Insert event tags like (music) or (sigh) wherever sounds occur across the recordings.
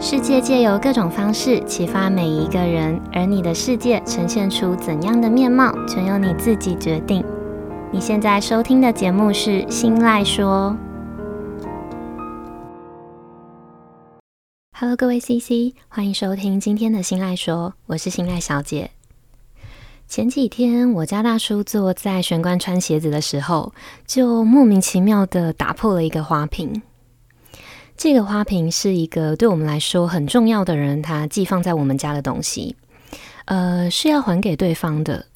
世界借由各种方式启发每一个人，而你的世界呈现出怎样的面貌，全由你自己决定。你现在收听的节目是《新赖说》。Hello，各位 CC，欢迎收听今天的《新赖说》，我是新赖小姐。前几天，我家大叔坐在玄关穿鞋子的时候，就莫名其妙的打破了一个花瓶。这个花瓶是一个对我们来说很重要的人，他寄放在我们家的东西，呃，是要还给对方的。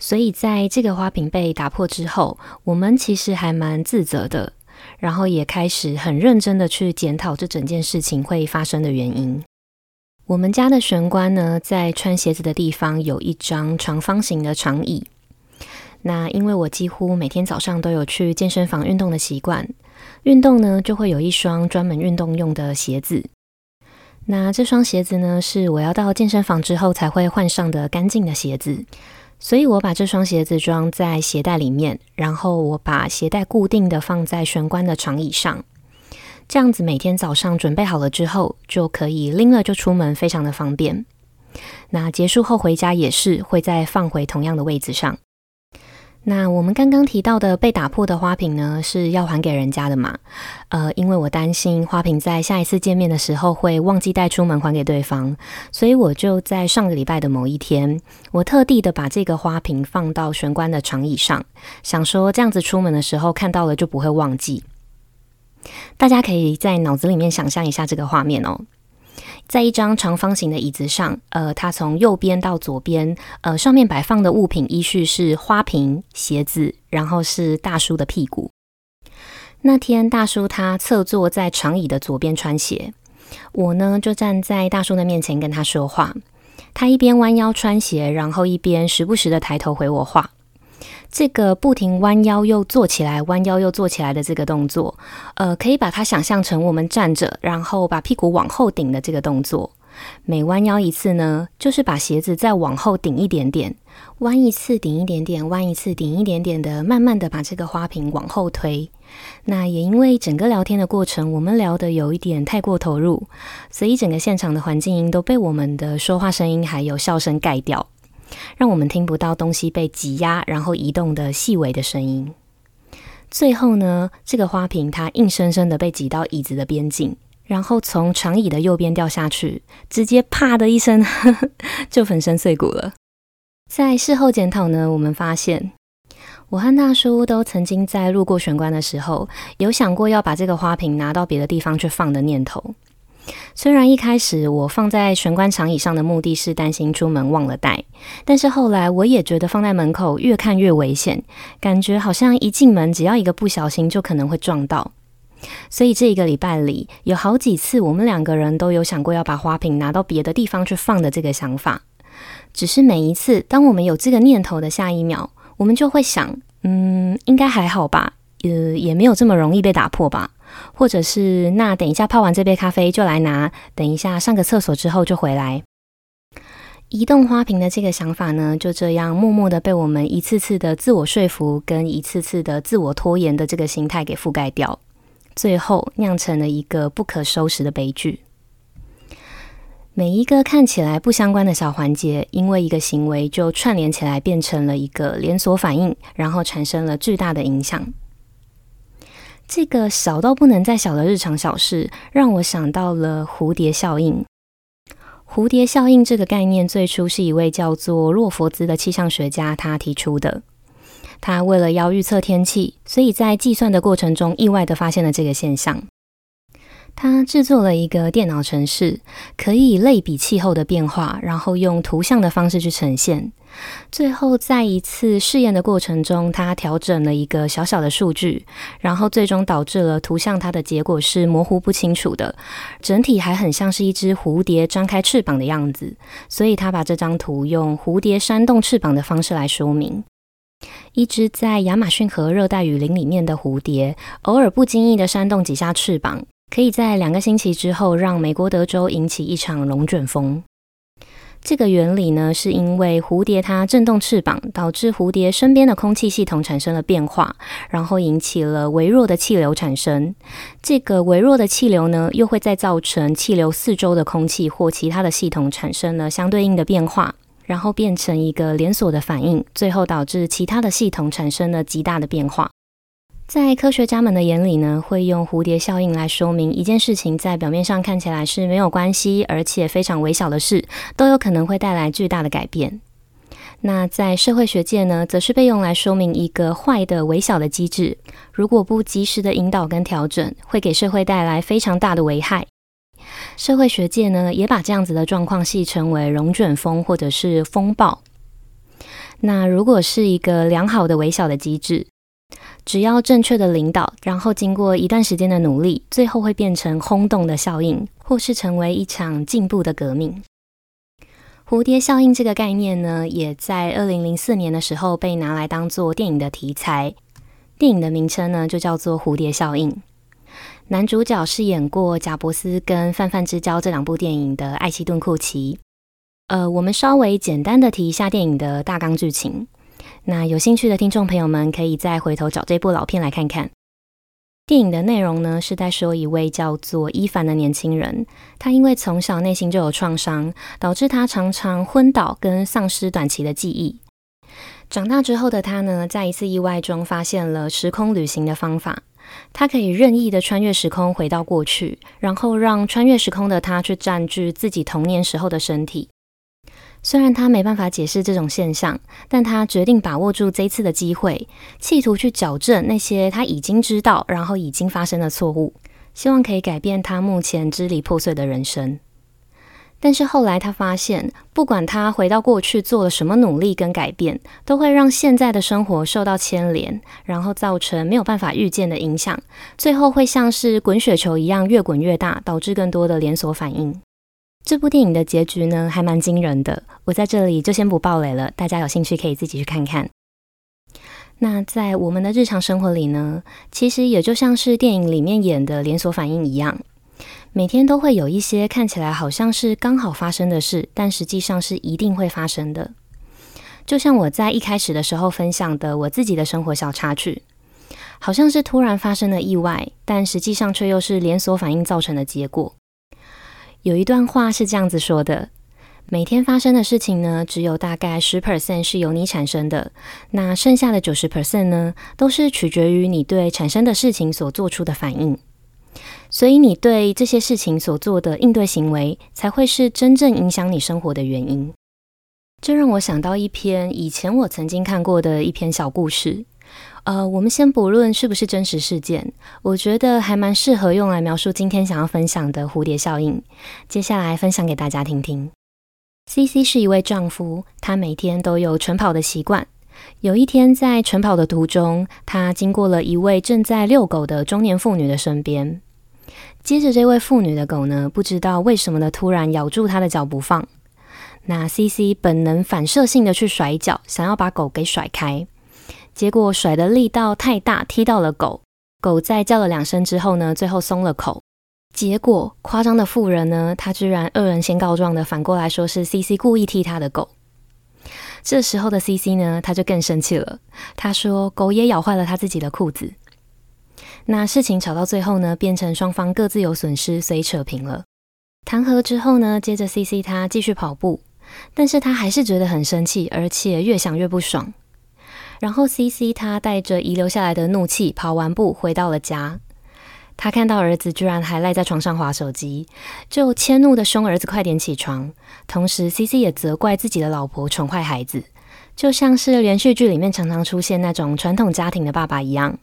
所以在这个花瓶被打破之后，我们其实还蛮自责的，然后也开始很认真的去检讨这整件事情会发生的原因。我们家的玄关呢，在穿鞋子的地方有一张长方形的长椅。那因为我几乎每天早上都有去健身房运动的习惯，运动呢就会有一双专门运动用的鞋子。那这双鞋子呢，是我要到健身房之后才会换上的干净的鞋子，所以我把这双鞋子装在鞋袋里面，然后我把鞋带固定的放在玄关的长椅上，这样子每天早上准备好了之后，就可以拎了就出门，非常的方便。那结束后回家也是会再放回同样的位置上。那我们刚刚提到的被打破的花瓶呢，是要还给人家的嘛？呃，因为我担心花瓶在下一次见面的时候会忘记带出门还给对方，所以我就在上个礼拜的某一天，我特地的把这个花瓶放到玄关的长椅上，想说这样子出门的时候看到了就不会忘记。大家可以在脑子里面想象一下这个画面哦。在一张长方形的椅子上，呃，它从右边到左边，呃，上面摆放的物品依序是花瓶、鞋子，然后是大叔的屁股。那天大叔他侧坐在长椅的左边穿鞋，我呢就站在大叔的面前跟他说话。他一边弯腰穿鞋，然后一边时不时的抬头回我话。这个不停弯腰又坐起来，弯腰又坐起来的这个动作，呃，可以把它想象成我们站着，然后把屁股往后顶的这个动作。每弯腰一次呢，就是把鞋子再往后顶一点点，弯一次顶一点点，弯一次顶一点点的，慢慢的把这个花瓶往后推。那也因为整个聊天的过程，我们聊得有一点太过投入，所以整个现场的环境音都被我们的说话声音还有笑声盖掉。让我们听不到东西被挤压然后移动的细微的声音。最后呢，这个花瓶它硬生生的被挤到椅子的边境，然后从长椅的右边掉下去，直接啪的一声 (laughs) 就粉身碎骨了。在事后检讨呢，我们发现我和大叔都曾经在路过玄关的时候，有想过要把这个花瓶拿到别的地方去放的念头。虽然一开始我放在玄关长椅上的目的是担心出门忘了带，但是后来我也觉得放在门口越看越危险，感觉好像一进门只要一个不小心就可能会撞到。所以这一个礼拜里有好几次我们两个人都有想过要把花瓶拿到别的地方去放的这个想法，只是每一次当我们有这个念头的下一秒，我们就会想，嗯，应该还好吧，呃，也没有这么容易被打破吧。或者是那等一下泡完这杯咖啡就来拿，等一下上个厕所之后就回来。移动花瓶的这个想法呢，就这样默默的被我们一次次的自我说服跟一次次的自我拖延的这个心态给覆盖掉，最后酿成了一个不可收拾的悲剧。每一个看起来不相关的小环节，因为一个行为就串联起来，变成了一个连锁反应，然后产生了巨大的影响。这个小到不能再小的日常小事，让我想到了蝴蝶效应。蝴蝶效应这个概念，最初是一位叫做洛佛兹的气象学家他提出的。他为了要预测天气，所以在计算的过程中，意外的发现了这个现象。他制作了一个电脑程式，可以类比气候的变化，然后用图像的方式去呈现。最后，在一次试验的过程中，他调整了一个小小的数据，然后最终导致了图像它的结果是模糊不清楚的，整体还很像是一只蝴蝶张开翅膀的样子。所以他把这张图用蝴蝶扇动翅膀的方式来说明：一只在亚马逊河热带雨林里面的蝴蝶，偶尔不经意的扇动几下翅膀。可以在两个星期之后让美国德州引起一场龙卷风。这个原理呢，是因为蝴蝶它振动翅膀，导致蝴蝶身边的空气系统产生了变化，然后引起了微弱的气流产生。这个微弱的气流呢，又会再造成气流四周的空气或其他的系统产生了相对应的变化，然后变成一个连锁的反应，最后导致其他的系统产生了极大的变化。在科学家们的眼里呢，会用蝴蝶效应来说明一件事情，在表面上看起来是没有关系，而且非常微小的事，都有可能会带来巨大的改变。那在社会学界呢，则是被用来说明一个坏的微小的机制，如果不及时的引导跟调整，会给社会带来非常大的危害。社会学界呢，也把这样子的状况戏称为龙卷风或者是风暴。那如果是一个良好的微小的机制，只要正确的领导，然后经过一段时间的努力，最后会变成轰动的效应，或是成为一场进步的革命。蝴蝶效应这个概念呢，也在二零零四年的时候被拿来当做电影的题材。电影的名称呢，就叫做《蝴蝶效应》。男主角是演过《贾伯斯》跟《泛泛之交》这两部电影的艾希顿·库奇。呃，我们稍微简单的提一下电影的大纲剧情。那有兴趣的听众朋友们，可以再回头找这部老片来看看。电影的内容呢，是在说一位叫做伊凡的年轻人，他因为从小内心就有创伤，导致他常常昏倒跟丧失短期的记忆。长大之后的他呢，在一次意外中发现了时空旅行的方法，他可以任意的穿越时空回到过去，然后让穿越时空的他去占据自己童年时候的身体。虽然他没办法解释这种现象，但他决定把握住这次的机会，企图去矫正那些他已经知道，然后已经发生的错误，希望可以改变他目前支离破碎的人生。但是后来他发现，不管他回到过去做了什么努力跟改变，都会让现在的生活受到牵连，然后造成没有办法预见的影响，最后会像是滚雪球一样越滚越大，导致更多的连锁反应。这部电影的结局呢，还蛮惊人的。我在这里就先不爆雷了，大家有兴趣可以自己去看看。那在我们的日常生活里呢，其实也就像是电影里面演的连锁反应一样，每天都会有一些看起来好像是刚好发生的事，但实际上是一定会发生的。就像我在一开始的时候分享的我自己的生活小插曲，好像是突然发生的意外，但实际上却又是连锁反应造成的结果。有一段话是这样子说的：每天发生的事情呢，只有大概十 percent 是由你产生的，那剩下的九十 percent 呢，都是取决于你对产生的事情所做出的反应。所以，你对这些事情所做的应对行为，才会是真正影响你生活的原因。这让我想到一篇以前我曾经看过的一篇小故事。呃，我们先不论是不是真实事件，我觉得还蛮适合用来描述今天想要分享的蝴蝶效应。接下来分享给大家听听。CC 是一位丈夫，他每天都有晨跑的习惯。有一天在晨跑的途中，他经过了一位正在遛狗的中年妇女的身边。接着，这位妇女的狗呢，不知道为什么的突然咬住她的脚不放。那 CC 本能反射性的去甩脚，想要把狗给甩开。结果甩的力道太大，踢到了狗。狗在叫了两声之后呢，最后松了口。结果夸张的妇人呢，他居然恶人先告状的反过来说是 CC 故意踢他的狗。这时候的 CC 呢，他就更生气了。他说狗也咬坏了他自己的裤子。那事情吵到最后呢，变成双方各自有损失，所以扯平了。谈和之后呢，接着 CC 他继续跑步，但是他还是觉得很生气，而且越想越不爽。然后，CC 他带着遗留下来的怒气跑完步回到了家。他看到儿子居然还赖在床上划手机，就迁怒的凶儿子快点起床。同时，CC 也责怪自己的老婆宠坏孩子，就像是连续剧里面常常出现那种传统家庭的爸爸一样。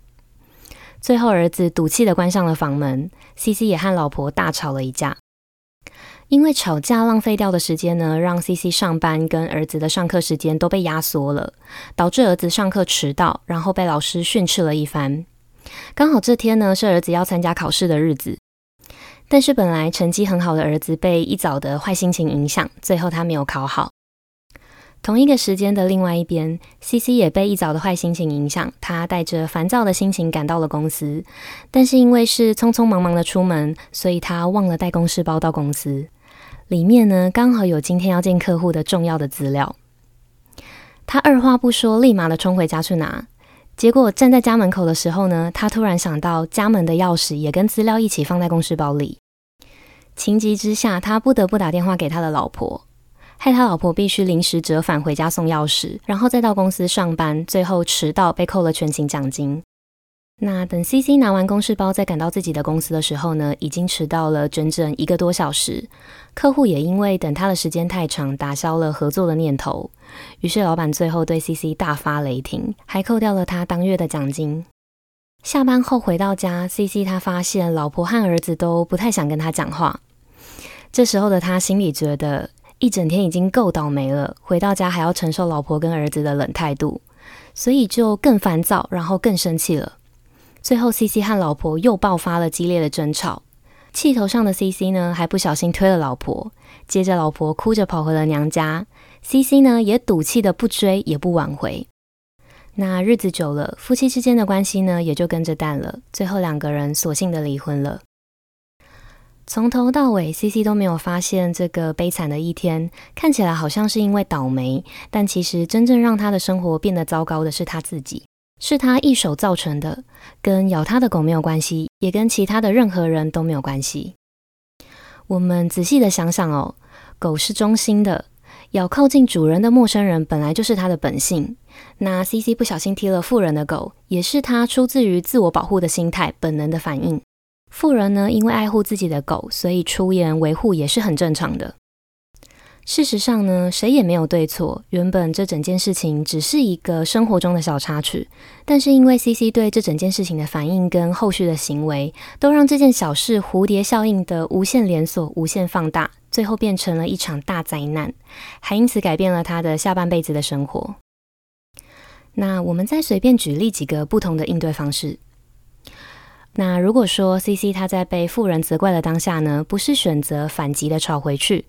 最后，儿子赌气的关上了房门，CC 也和老婆大吵了一架。因为吵架浪费掉的时间呢，让 CC 上班跟儿子的上课时间都被压缩了，导致儿子上课迟到，然后被老师训斥了一番。刚好这天呢是儿子要参加考试的日子，但是本来成绩很好的儿子被一早的坏心情影响，最后他没有考好。同一个时间的另外一边，CC 也被一早的坏心情影响，他带着烦躁的心情赶到了公司，但是因为是匆匆忙忙的出门，所以他忘了带公事包到公司。里面呢刚好有今天要见客户的重要的资料。他二话不说，立马的冲回家去拿。结果站在家门口的时候呢，他突然想到家门的钥匙也跟资料一起放在公事包里。情急之下，他不得不打电话给他的老婆，害他老婆必须临时折返回家送钥匙，然后再到公司上班，最后迟到被扣了全勤奖金。那等 CC 拿完公事包再赶到自己的公司的时候呢，已经迟到了整整一个多小时。客户也因为等他的时间太长，打消了合作的念头。于是老板最后对 CC 大发雷霆，还扣掉了他当月的奖金。下班后回到家，CC 他发现老婆和儿子都不太想跟他讲话。这时候的他心里觉得，一整天已经够倒霉了，回到家还要承受老婆跟儿子的冷态度，所以就更烦躁，然后更生气了。最后，CC 和老婆又爆发了激烈的争吵。气头上的 CC 呢，还不小心推了老婆。接着，老婆哭着跑回了娘家。CC 呢，也赌气的不追也不挽回。那日子久了，夫妻之间的关系呢，也就跟着淡了。最后，两个人索性的离婚了。从头到尾，CC 都没有发现这个悲惨的一天。看起来好像是因为倒霉，但其实真正让他的生活变得糟糕的是他自己。是他一手造成的，跟咬他的狗没有关系，也跟其他的任何人都没有关系。我们仔细的想想哦，狗是忠心的，咬靠近主人的陌生人本来就是它的本性。那 CC 不小心踢了富人的狗，也是他出自于自我保护的心态，本能的反应。富人呢，因为爱护自己的狗，所以出言维护也是很正常的。事实上呢，谁也没有对错。原本这整件事情只是一个生活中的小插曲，但是因为 CC 对这整件事情的反应跟后续的行为，都让这件小事蝴蝶效应的无限连锁、无限放大，最后变成了一场大灾难，还因此改变了他的下半辈子的生活。那我们再随便举例几个不同的应对方式。那如果说 CC 他在被富人责怪的当下呢，不是选择反击的吵回去，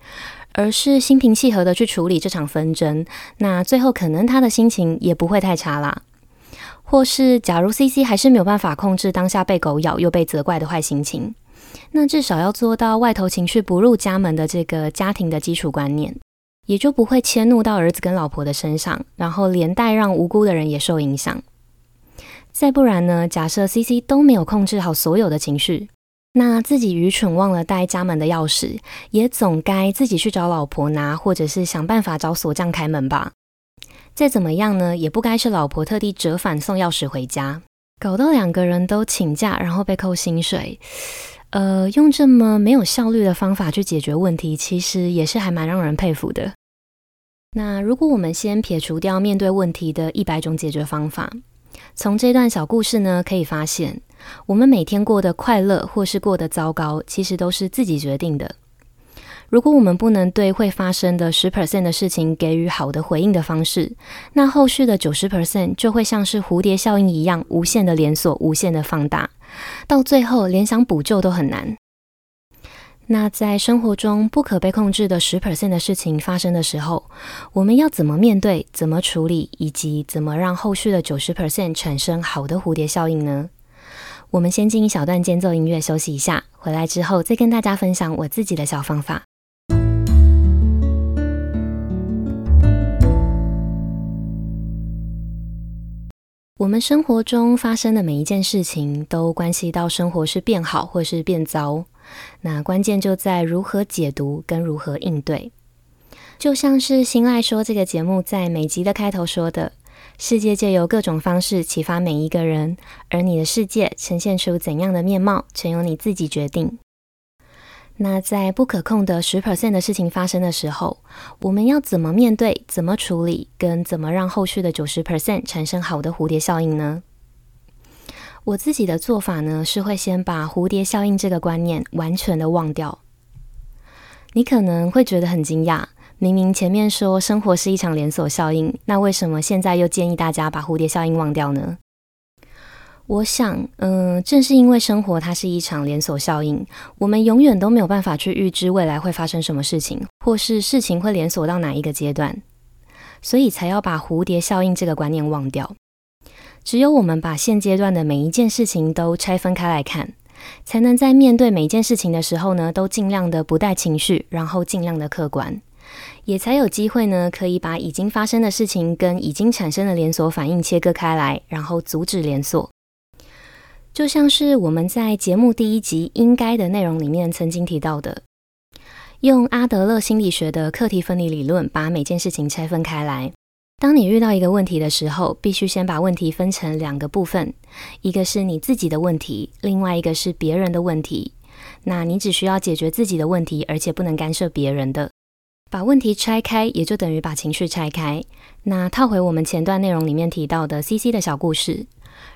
而是心平气和的去处理这场纷争，那最后可能他的心情也不会太差啦。或是假如 CC 还是没有办法控制当下被狗咬又被责怪的坏心情，那至少要做到外头情绪不入家门的这个家庭的基础观念，也就不会迁怒到儿子跟老婆的身上，然后连带让无辜的人也受影响。再不然呢？假设 CC 都没有控制好所有的情绪，那自己愚蠢忘了带家门的钥匙，也总该自己去找老婆拿，或者是想办法找锁匠开门吧。再怎么样呢，也不该是老婆特地折返送钥匙回家，搞到两个人都请假，然后被扣薪水。呃，用这么没有效率的方法去解决问题，其实也是还蛮让人佩服的。那如果我们先撇除掉面对问题的一百种解决方法。从这段小故事呢，可以发现，我们每天过得快乐或是过得糟糕，其实都是自己决定的。如果我们不能对会发生的十 percent 的事情给予好的回应的方式，那后续的九十 percent 就会像是蝴蝶效应一样，无限的连锁，无限的放大，到最后连想补救都很难。那在生活中不可被控制的十 percent 的事情发生的时候，我们要怎么面对、怎么处理，以及怎么让后续的九十 percent 产生好的蝴蝶效应呢？我们先进一小段间奏音乐休息一下，回来之后再跟大家分享我自己的小方法。我们生活中发生的每一件事情，都关系到生活是变好或是变糟。那关键就在如何解读跟如何应对。就像是新赖说这个节目在每集的开头说的，世界借由各种方式启发每一个人，而你的世界呈现出怎样的面貌，全由你自己决定。那在不可控的十 percent 的事情发生的时候，我们要怎么面对、怎么处理，跟怎么让后续的九十 percent 产生好的蝴蝶效应呢？我自己的做法呢，是会先把蝴蝶效应这个观念完全的忘掉。你可能会觉得很惊讶，明明前面说生活是一场连锁效应，那为什么现在又建议大家把蝴蝶效应忘掉呢？我想，嗯、正是因为生活它是一场连锁效应，我们永远都没有办法去预知未来会发生什么事情，或是事情会连锁到哪一个阶段，所以才要把蝴蝶效应这个观念忘掉。只有我们把现阶段的每一件事情都拆分开来看，才能在面对每一件事情的时候呢，都尽量的不带情绪，然后尽量的客观，也才有机会呢，可以把已经发生的事情跟已经产生的连锁反应切割开来，然后阻止连锁。就像是我们在节目第一集应该的内容里面曾经提到的，用阿德勒心理学的课题分离理论，把每件事情拆分开来。当你遇到一个问题的时候，必须先把问题分成两个部分，一个是你自己的问题，另外一个是别人的问题。那你只需要解决自己的问题，而且不能干涉别人的。把问题拆开，也就等于把情绪拆开。那套回我们前段内容里面提到的 CC 的小故事。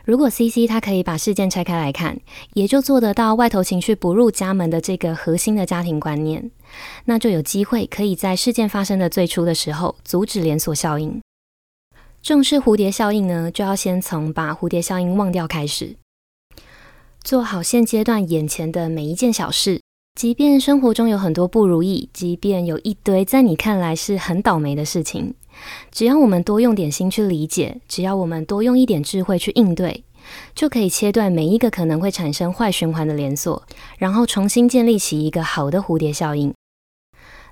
如果 CC 他可以把事件拆开来看，也就做得到外头情绪不入家门的这个核心的家庭观念，那就有机会可以在事件发生的最初的时候阻止连锁效应。重视蝴蝶效应呢，就要先从把蝴蝶效应忘掉开始，做好现阶段眼前的每一件小事，即便生活中有很多不如意，即便有一堆在你看来是很倒霉的事情。只要我们多用点心去理解，只要我们多用一点智慧去应对，就可以切断每一个可能会产生坏循环的连锁，然后重新建立起一个好的蝴蝶效应。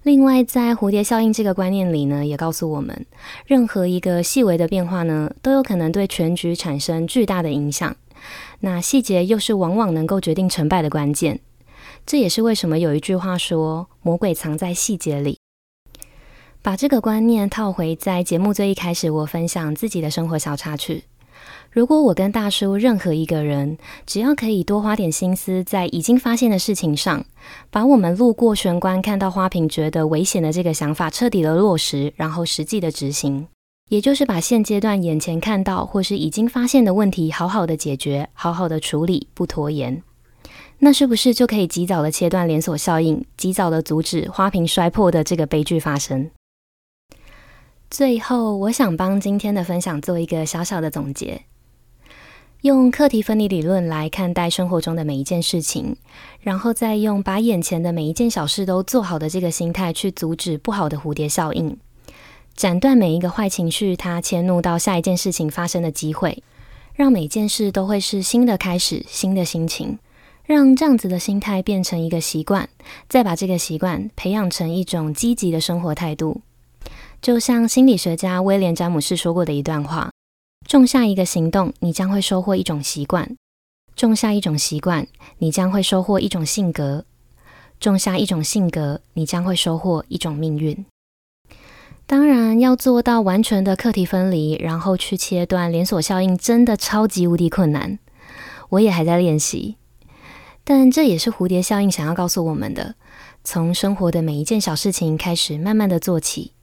另外，在蝴蝶效应这个观念里呢，也告诉我们，任何一个细微的变化呢，都有可能对全局产生巨大的影响。那细节又是往往能够决定成败的关键。这也是为什么有一句话说：“魔鬼藏在细节里。”把这个观念套回在节目最一开始，我分享自己的生活小插曲。如果我跟大叔任何一个人，只要可以多花点心思在已经发现的事情上，把我们路过玄关看到花瓶觉得危险的这个想法彻底的落实，然后实际的执行，也就是把现阶段眼前看到或是已经发现的问题好好的解决，好好的处理，不拖延，那是不是就可以及早的切断连锁效应，及早的阻止花瓶摔破的这个悲剧发生？最后，我想帮今天的分享做一个小小的总结。用课题分离理论来看待生活中的每一件事情，然后再用把眼前的每一件小事都做好的这个心态去阻止不好的蝴蝶效应，斩断每一个坏情绪它迁怒到下一件事情发生的机会，让每件事都会是新的开始，新的心情，让这样子的心态变成一个习惯，再把这个习惯培养成一种积极的生活态度。就像心理学家威廉·詹姆士说过的一段话：“种下一个行动，你将会收获一种习惯；种下一种习惯，你将会收获一种性格；种下一种性格，你将会收获一种命运。”当然，要做到完全的课题分离，然后去切断连锁效应，真的超级无敌困难。我也还在练习，但这也是蝴蝶效应想要告诉我们的：从生活的每一件小事情开始，慢慢的做起。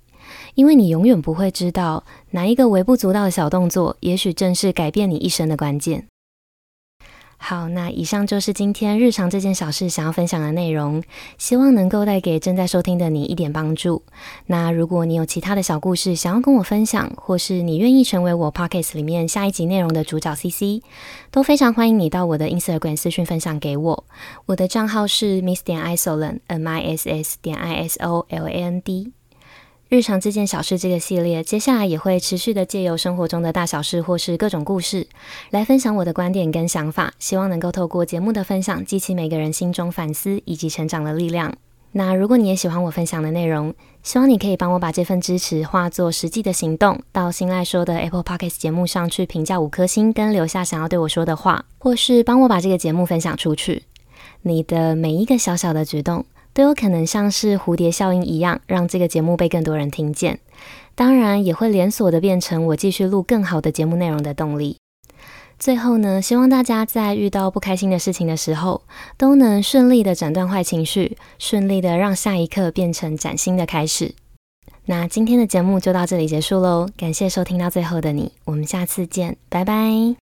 因为你永远不会知道哪一个微不足道的小动作，也许正是改变你一生的关键。好，那以上就是今天日常这件小事想要分享的内容，希望能够带给正在收听的你一点帮助。那如果你有其他的小故事想要跟我分享，或是你愿意成为我 pockets 里面下一集内容的主角 CC，都非常欢迎你到我的 Instagram 私讯分享给我。我的账号是 Miss 点 Isoland，M I S S 点 I S O L A N D。日常这件小事这个系列，接下来也会持续的借由生活中的大小事或是各种故事，来分享我的观点跟想法，希望能够透过节目的分享，激起每个人心中反思以及成长的力量。那如果你也喜欢我分享的内容，希望你可以帮我把这份支持化作实际的行动，到新赖说的 Apple Podcasts 节目上去评价五颗星，跟留下想要对我说的话，或是帮我把这个节目分享出去。你的每一个小小的举动，都有可能像是蝴蝶效应一样，让这个节目被更多人听见。当然，也会连锁的变成我继续录更好的节目内容的动力。最后呢，希望大家在遇到不开心的事情的时候，都能顺利的斩断坏情绪，顺利的让下一刻变成崭新的开始。那今天的节目就到这里结束喽，感谢收听到最后的你，我们下次见，拜拜。